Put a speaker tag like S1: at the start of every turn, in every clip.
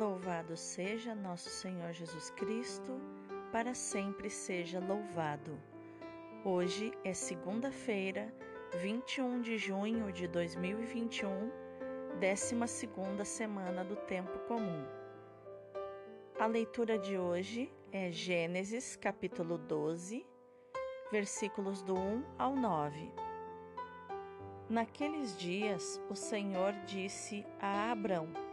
S1: Louvado seja nosso Senhor Jesus Cristo, para sempre seja louvado. Hoje é segunda-feira, 21 de junho de 2021, 12 semana do Tempo Comum. A leitura de hoje é Gênesis, capítulo 12, versículos do 1 ao 9. Naqueles dias, o Senhor disse a Abrão: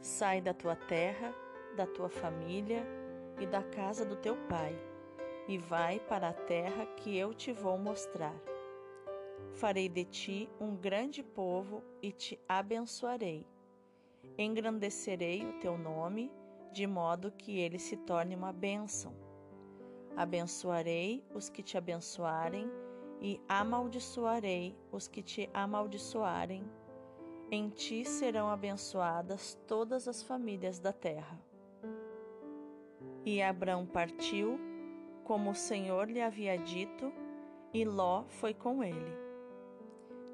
S1: Sai da tua terra, da tua família e da casa do teu pai, e vai para a terra que eu te vou mostrar. Farei de ti um grande povo e te abençoarei. Engrandecerei o teu nome, de modo que ele se torne uma bênção. Abençoarei os que te abençoarem e amaldiçoarei os que te amaldiçoarem em ti serão abençoadas todas as famílias da terra. E Abrão partiu, como o Senhor lhe havia dito, e Ló foi com ele.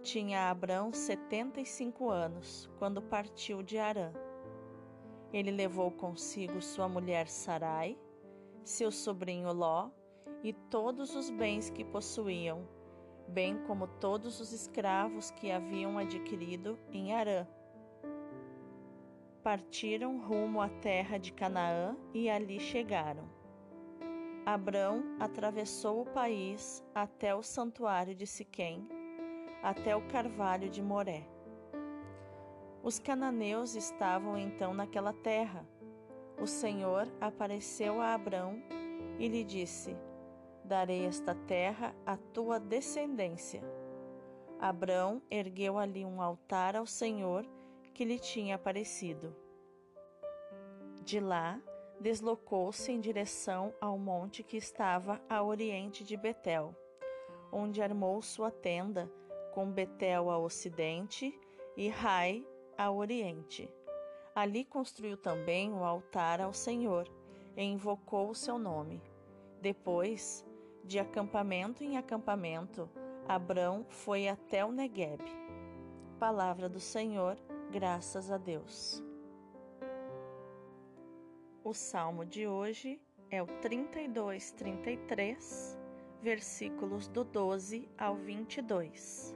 S1: Tinha Abrão setenta e cinco anos, quando partiu de Arã. Ele levou consigo sua mulher Sarai, seu sobrinho Ló e todos os bens que possuíam, bem como todos os escravos que haviam adquirido em Arã. Partiram rumo à terra de Canaã e ali chegaram. Abrão atravessou o país até o santuário de Siquém, até o carvalho de Moré. Os cananeus estavam então naquela terra. O Senhor apareceu a Abrão e lhe disse: darei esta terra à tua descendência. Abrão ergueu ali um altar ao Senhor que lhe tinha aparecido. De lá, deslocou-se em direção ao monte que estava a oriente de Betel, onde armou sua tenda, com Betel a ocidente e Rai a oriente. Ali construiu também o altar ao Senhor e invocou o seu nome. Depois, de acampamento em acampamento, Abrão foi até o Negueb. Palavra do Senhor, graças a Deus. O salmo de hoje é o 32, 33, versículos do 12 ao 22.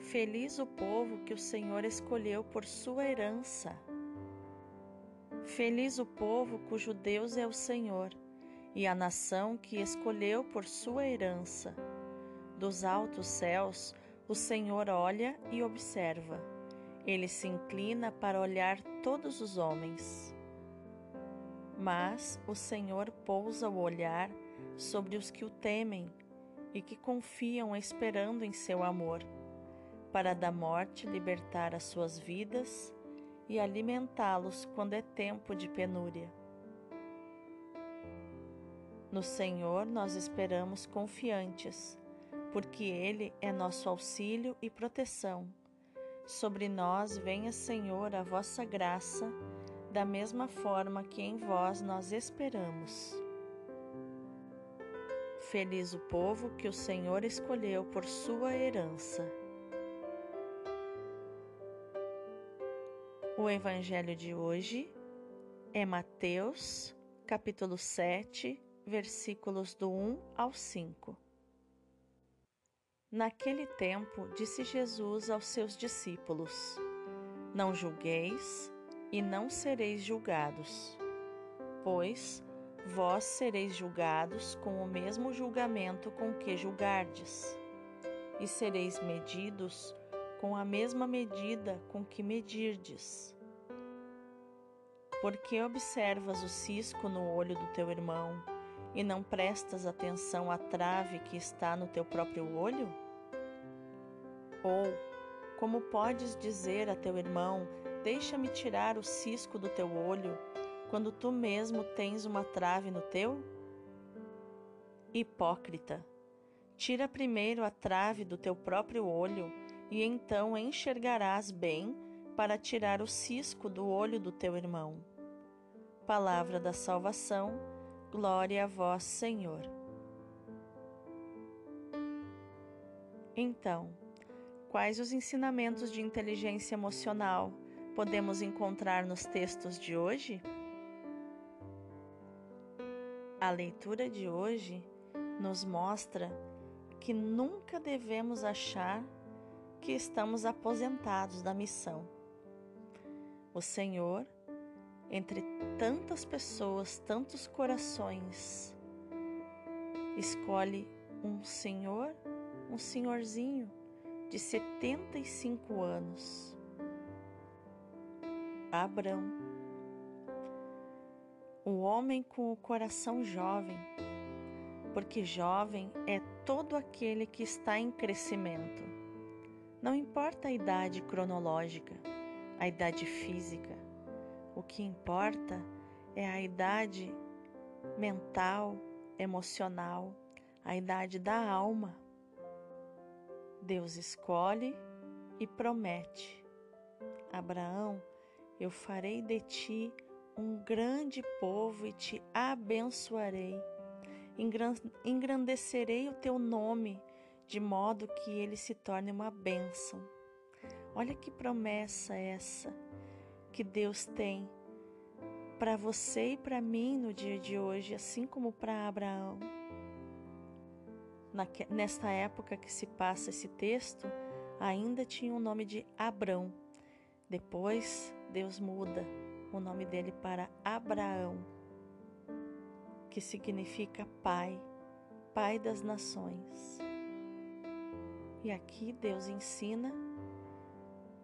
S1: Feliz o povo que o Senhor escolheu por sua herança. Feliz o povo cujo Deus é o Senhor e a nação que escolheu por sua herança. Dos altos céus, o Senhor olha e observa. Ele se inclina para olhar todos os homens. Mas o Senhor pousa o olhar sobre os que o temem e que confiam esperando em seu amor, para da morte libertar as suas vidas e alimentá-los quando é tempo de penúria. No Senhor nós esperamos confiantes, porque Ele é nosso auxílio e proteção. Sobre nós venha, Senhor, a vossa graça, da mesma forma que em vós nós esperamos. Feliz o povo que o Senhor escolheu por sua herança. O Evangelho de hoje é Mateus, capítulo 7, versículos do 1 ao 5. Naquele tempo, disse Jesus aos seus discípulos: Não julgueis e não sereis julgados, pois vós sereis julgados com o mesmo julgamento com que julgardes, e sereis medidos com a mesma medida com que medirdes. Porque observas o cisco no olho do teu irmão, e não prestas atenção à trave que está no teu próprio olho? Ou, como podes dizer a teu irmão: Deixa-me tirar o cisco do teu olho, quando tu mesmo tens uma trave no teu? Hipócrita, tira primeiro a trave do teu próprio olho, e então enxergarás bem para tirar o cisco do olho do teu irmão. Palavra da salvação Glória a vós, Senhor. Então, quais os ensinamentos de inteligência emocional podemos encontrar nos textos de hoje? A leitura de hoje nos mostra que nunca devemos achar que estamos aposentados da missão. O Senhor, entre tantas pessoas, tantos corações, escolhe um senhor, um senhorzinho de 75 anos, Abrão, o homem com o coração jovem, porque jovem é todo aquele que está em crescimento. Não importa a idade cronológica, a idade física, o que importa é a idade mental, emocional, a idade da alma. Deus escolhe e promete: Abraão, eu farei de ti um grande povo e te abençoarei. Engrandecerei o teu nome, de modo que ele se torne uma bênção. Olha que promessa essa que Deus tem para você e para mim no dia de hoje, assim como para Abraão. nesta época que se passa esse texto, ainda tinha o nome de Abrão. Depois, Deus muda o nome dele para Abraão, que significa pai, pai das nações. E aqui Deus ensina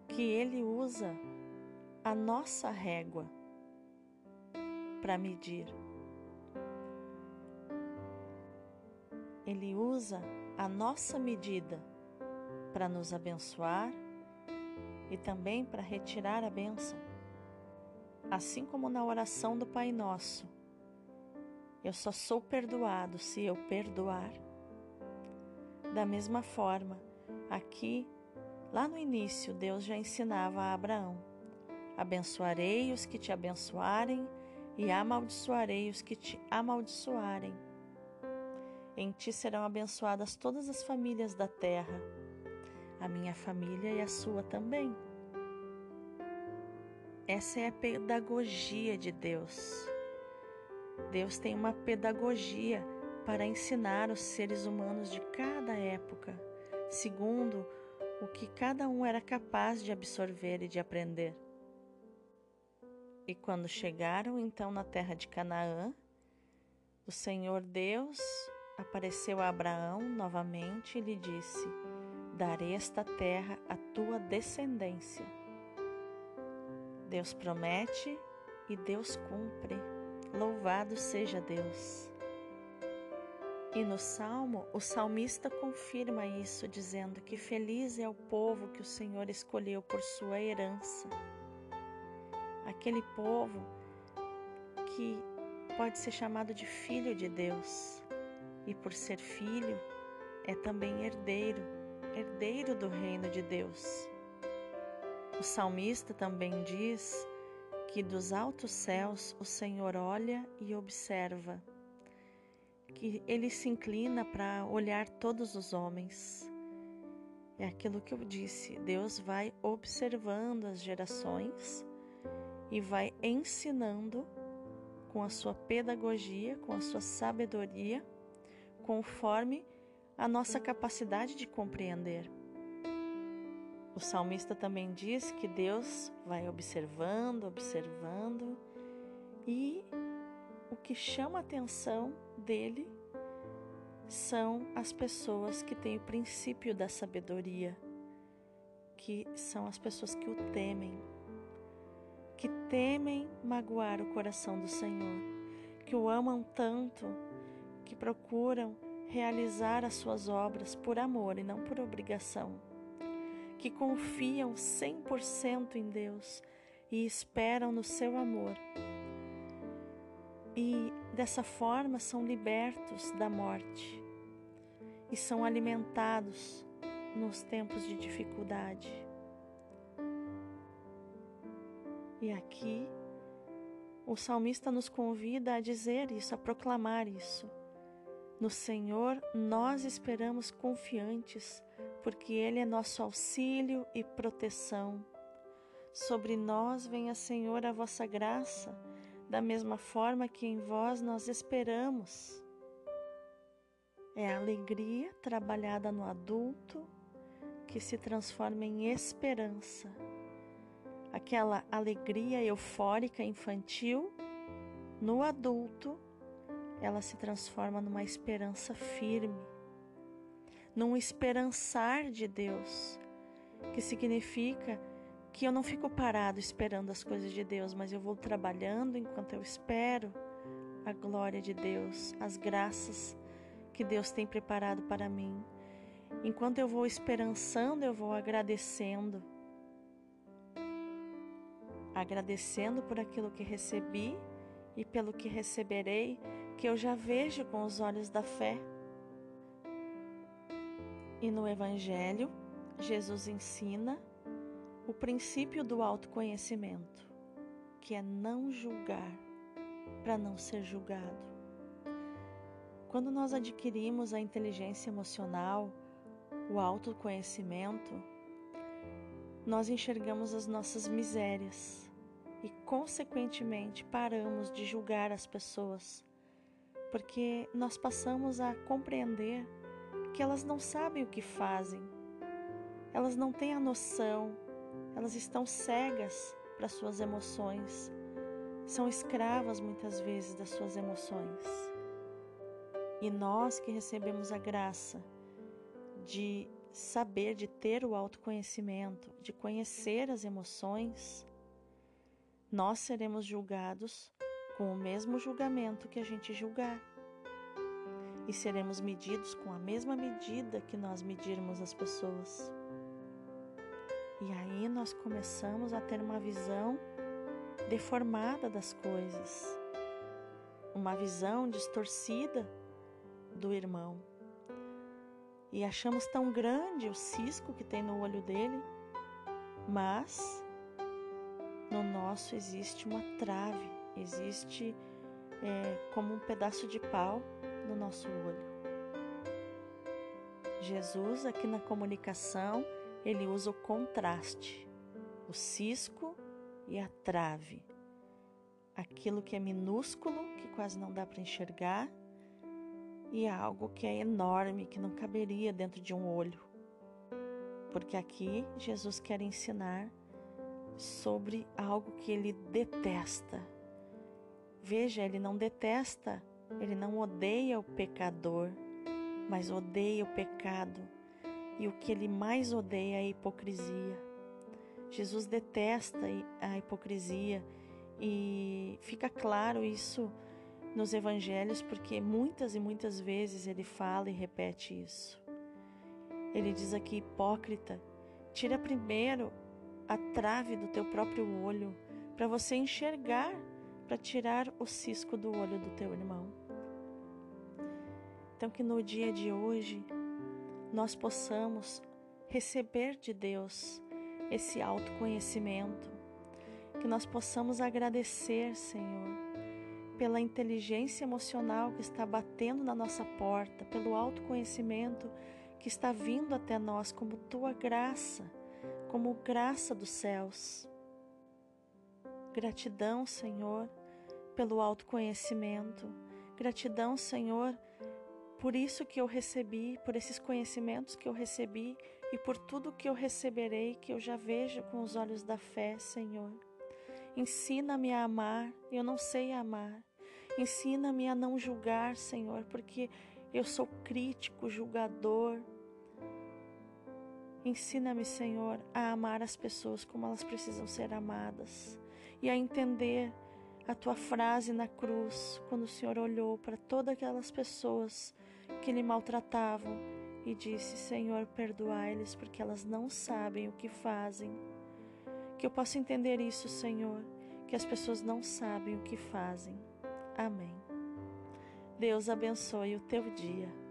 S1: que ele usa a nossa régua para medir. Ele usa a nossa medida para nos abençoar e também para retirar a bênção. Assim como na oração do Pai Nosso, eu só sou perdoado se eu perdoar. Da mesma forma, aqui, lá no início, Deus já ensinava a Abraão: abençoarei os que te abençoarem e amaldiçoarei os que te amaldiçoarem. Em ti serão abençoadas todas as famílias da terra, a minha família e a sua também. Essa é a pedagogia de Deus. Deus tem uma pedagogia para ensinar os seres humanos de cada época, segundo o que cada um era capaz de absorver e de aprender. E quando chegaram então na terra de Canaã, o Senhor Deus apareceu a Abraão novamente e lhe disse: Darei esta terra à tua descendência. Deus promete e Deus cumpre. Louvado seja Deus. E no salmo, o salmista confirma isso, dizendo que feliz é o povo que o Senhor escolheu por sua herança aquele povo que pode ser chamado de filho de Deus e, por ser filho, é também herdeiro, herdeiro do reino de Deus. O salmista também diz que dos altos céus o Senhor olha e observa, que ele se inclina para olhar todos os homens. É aquilo que eu disse, Deus vai observando as gerações e vai ensinando com a sua pedagogia, com a sua sabedoria, conforme a nossa capacidade de compreender. O salmista também diz que Deus vai observando, observando, e o que chama a atenção dele são as pessoas que têm o princípio da sabedoria, que são as pessoas que o temem, que temem magoar o coração do Senhor, que o amam tanto, que procuram realizar as suas obras por amor e não por obrigação, que confiam 100% em Deus e esperam no seu amor. E dessa forma são libertos da morte e são alimentados nos tempos de dificuldade. E aqui o salmista nos convida a dizer isso, a proclamar isso. No Senhor nós esperamos confiantes, porque Ele é nosso auxílio e proteção. Sobre nós venha, Senhor, a vossa graça, da mesma forma que em vós nós esperamos. É a alegria trabalhada no adulto que se transforma em esperança. Aquela alegria eufórica infantil, no adulto, ela se transforma numa esperança firme, num esperançar de Deus, que significa que eu não fico parado esperando as coisas de Deus, mas eu vou trabalhando enquanto eu espero a glória de Deus, as graças que Deus tem preparado para mim. Enquanto eu vou esperançando, eu vou agradecendo. Agradecendo por aquilo que recebi e pelo que receberei, que eu já vejo com os olhos da fé. E no Evangelho, Jesus ensina o princípio do autoconhecimento, que é não julgar para não ser julgado. Quando nós adquirimos a inteligência emocional, o autoconhecimento, nós enxergamos as nossas misérias e, consequentemente, paramos de julgar as pessoas, porque nós passamos a compreender que elas não sabem o que fazem, elas não têm a noção. Elas estão cegas para suas emoções, são escravas muitas vezes das suas emoções. E nós que recebemos a graça de saber, de ter o autoconhecimento, de conhecer as emoções, nós seremos julgados com o mesmo julgamento que a gente julgar. E seremos medidos com a mesma medida que nós medirmos as pessoas. E aí nós começamos a ter uma visão deformada das coisas, uma visão distorcida do irmão. E achamos tão grande o cisco que tem no olho dele, mas no nosso existe uma trave, existe é, como um pedaço de pau no nosso olho. Jesus, aqui na comunicação, ele usa o contraste, o cisco e a trave. Aquilo que é minúsculo, que quase não dá para enxergar, e algo que é enorme, que não caberia dentro de um olho. Porque aqui Jesus quer ensinar sobre algo que ele detesta. Veja, ele não detesta, ele não odeia o pecador, mas odeia o pecado e o que ele mais odeia é a hipocrisia. Jesus detesta a hipocrisia e fica claro isso nos evangelhos porque muitas e muitas vezes ele fala e repete isso. Ele diz aqui: hipócrita, tira primeiro a trave do teu próprio olho para você enxergar, para tirar o cisco do olho do teu irmão. Então, que no dia de hoje nós possamos receber de Deus esse autoconhecimento, que nós possamos agradecer, Senhor, pela inteligência emocional que está batendo na nossa porta, pelo autoconhecimento que está vindo até nós como tua graça, como graça dos céus. Gratidão, Senhor, pelo autoconhecimento. Gratidão, Senhor, por isso que eu recebi, por esses conhecimentos que eu recebi e por tudo que eu receberei, que eu já vejo com os olhos da fé, Senhor. Ensina-me a amar, eu não sei amar. Ensina-me a não julgar, Senhor, porque eu sou crítico, julgador. Ensina-me, Senhor, a amar as pessoas como elas precisam ser amadas e a entender a tua frase na cruz, quando o Senhor olhou para todas aquelas pessoas que lhe maltratavam e disse: Senhor, perdoai-lhes, porque elas não sabem o que fazem. Que eu possa entender isso, Senhor, que as pessoas não sabem o que fazem. Amém. Deus abençoe o teu dia.